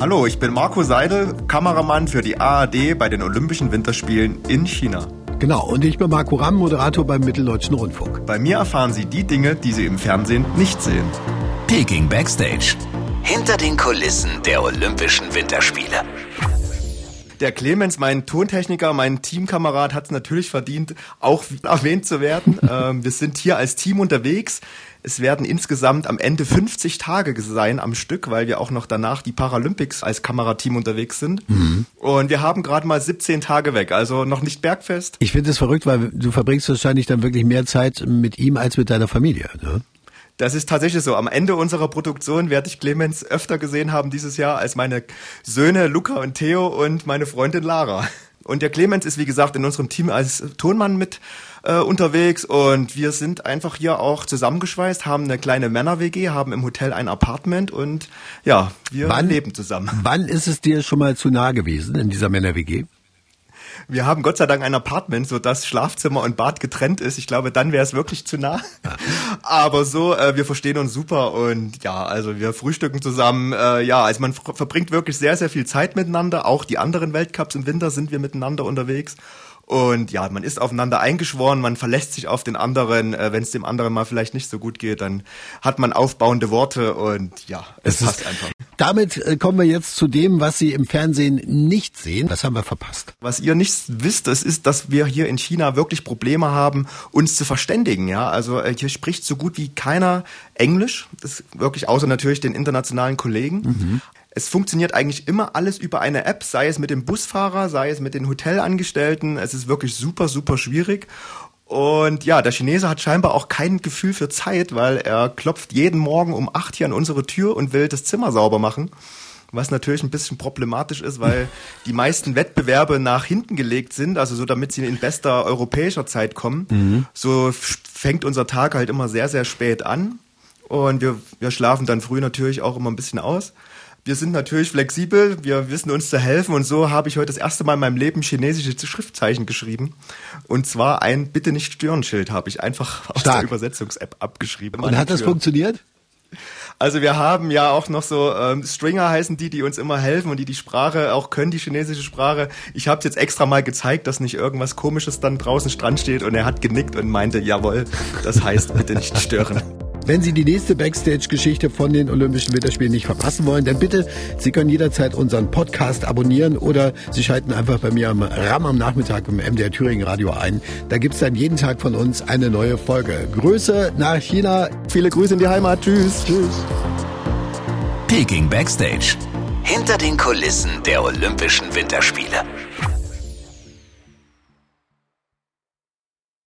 Hallo, ich bin Marco Seidel, Kameramann für die ARD bei den Olympischen Winterspielen in China. Genau, und ich bin Marco Ramm, Moderator beim Mitteldeutschen Rundfunk. Bei mir erfahren Sie die Dinge, die Sie im Fernsehen nicht sehen. Peking Backstage. Hinter den Kulissen der Olympischen Winterspiele. Der Clemens, mein Tontechniker, mein Teamkamerad, hat es natürlich verdient, auch erwähnt zu werden. ähm, wir sind hier als Team unterwegs. Es werden insgesamt am Ende 50 Tage sein am Stück, weil wir auch noch danach die Paralympics als Kamerateam unterwegs sind. Mhm. Und wir haben gerade mal 17 Tage weg, also noch nicht bergfest. Ich finde es verrückt, weil du verbringst wahrscheinlich dann wirklich mehr Zeit mit ihm als mit deiner Familie. Ne? Das ist tatsächlich so. Am Ende unserer Produktion werde ich Clemens öfter gesehen haben dieses Jahr als meine Söhne Luca und Theo und meine Freundin Lara. Und der Clemens ist, wie gesagt, in unserem Team als Tonmann mit äh, unterwegs und wir sind einfach hier auch zusammengeschweißt, haben eine kleine Männer-WG, haben im Hotel ein Apartment und ja, wir wann, leben zusammen. Wann ist es dir schon mal zu nah gewesen in dieser Männer-WG? Wir haben Gott sei Dank ein Apartment, so dass Schlafzimmer und Bad getrennt ist. Ich glaube, dann wäre es wirklich zu nah. Aber so, äh, wir verstehen uns super und ja, also wir frühstücken zusammen. Äh, ja, also man verbringt wirklich sehr, sehr viel Zeit miteinander. Auch die anderen Weltcups im Winter sind wir miteinander unterwegs. Und ja, man ist aufeinander eingeschworen, man verlässt sich auf den anderen. Äh, Wenn es dem anderen mal vielleicht nicht so gut geht, dann hat man aufbauende Worte und ja, es, es passt einfach. Damit äh, kommen wir jetzt zu dem, was Sie im Fernsehen nicht sehen. Das haben wir verpasst. Was ihr nicht wisst, das ist, dass wir hier in China wirklich Probleme haben, uns zu verständigen. Ja, also äh, hier spricht so gut wie keiner Englisch. Das ist wirklich außer natürlich den internationalen Kollegen. Mhm. Es funktioniert eigentlich immer alles über eine App, sei es mit dem Busfahrer, sei es mit den Hotelangestellten. Es ist wirklich super, super schwierig. Und ja, der Chinese hat scheinbar auch kein Gefühl für Zeit, weil er klopft jeden Morgen um acht hier an unsere Tür und will das Zimmer sauber machen. Was natürlich ein bisschen problematisch ist, weil die meisten Wettbewerbe nach hinten gelegt sind, also so damit sie in bester europäischer Zeit kommen. Mhm. So fängt unser Tag halt immer sehr, sehr spät an. Und wir, wir schlafen dann früh natürlich auch immer ein bisschen aus wir sind natürlich flexibel, wir wissen uns zu helfen und so habe ich heute das erste Mal in meinem Leben chinesische Schriftzeichen geschrieben. Und zwar ein Bitte nicht stören Schild habe ich einfach aus Stark. der Übersetzungs-App abgeschrieben. Und hat das funktioniert? Also wir haben ja auch noch so ähm, Stringer heißen die, die uns immer helfen und die die Sprache auch können, die chinesische Sprache. Ich habe es jetzt extra mal gezeigt, dass nicht irgendwas Komisches dann draußen dran steht und er hat genickt und meinte, jawohl, das heißt bitte nicht stören. Wenn Sie die nächste Backstage-Geschichte von den Olympischen Winterspielen nicht verpassen wollen, dann bitte, Sie können jederzeit unseren Podcast abonnieren oder Sie schalten einfach bei mir am RAM am Nachmittag im MDR Thüringen Radio ein. Da gibt es dann jeden Tag von uns eine neue Folge. Grüße nach China. Viele Grüße in die Heimat. Tschüss. Tschüss. Peking Backstage. Hinter den Kulissen der Olympischen Winterspiele.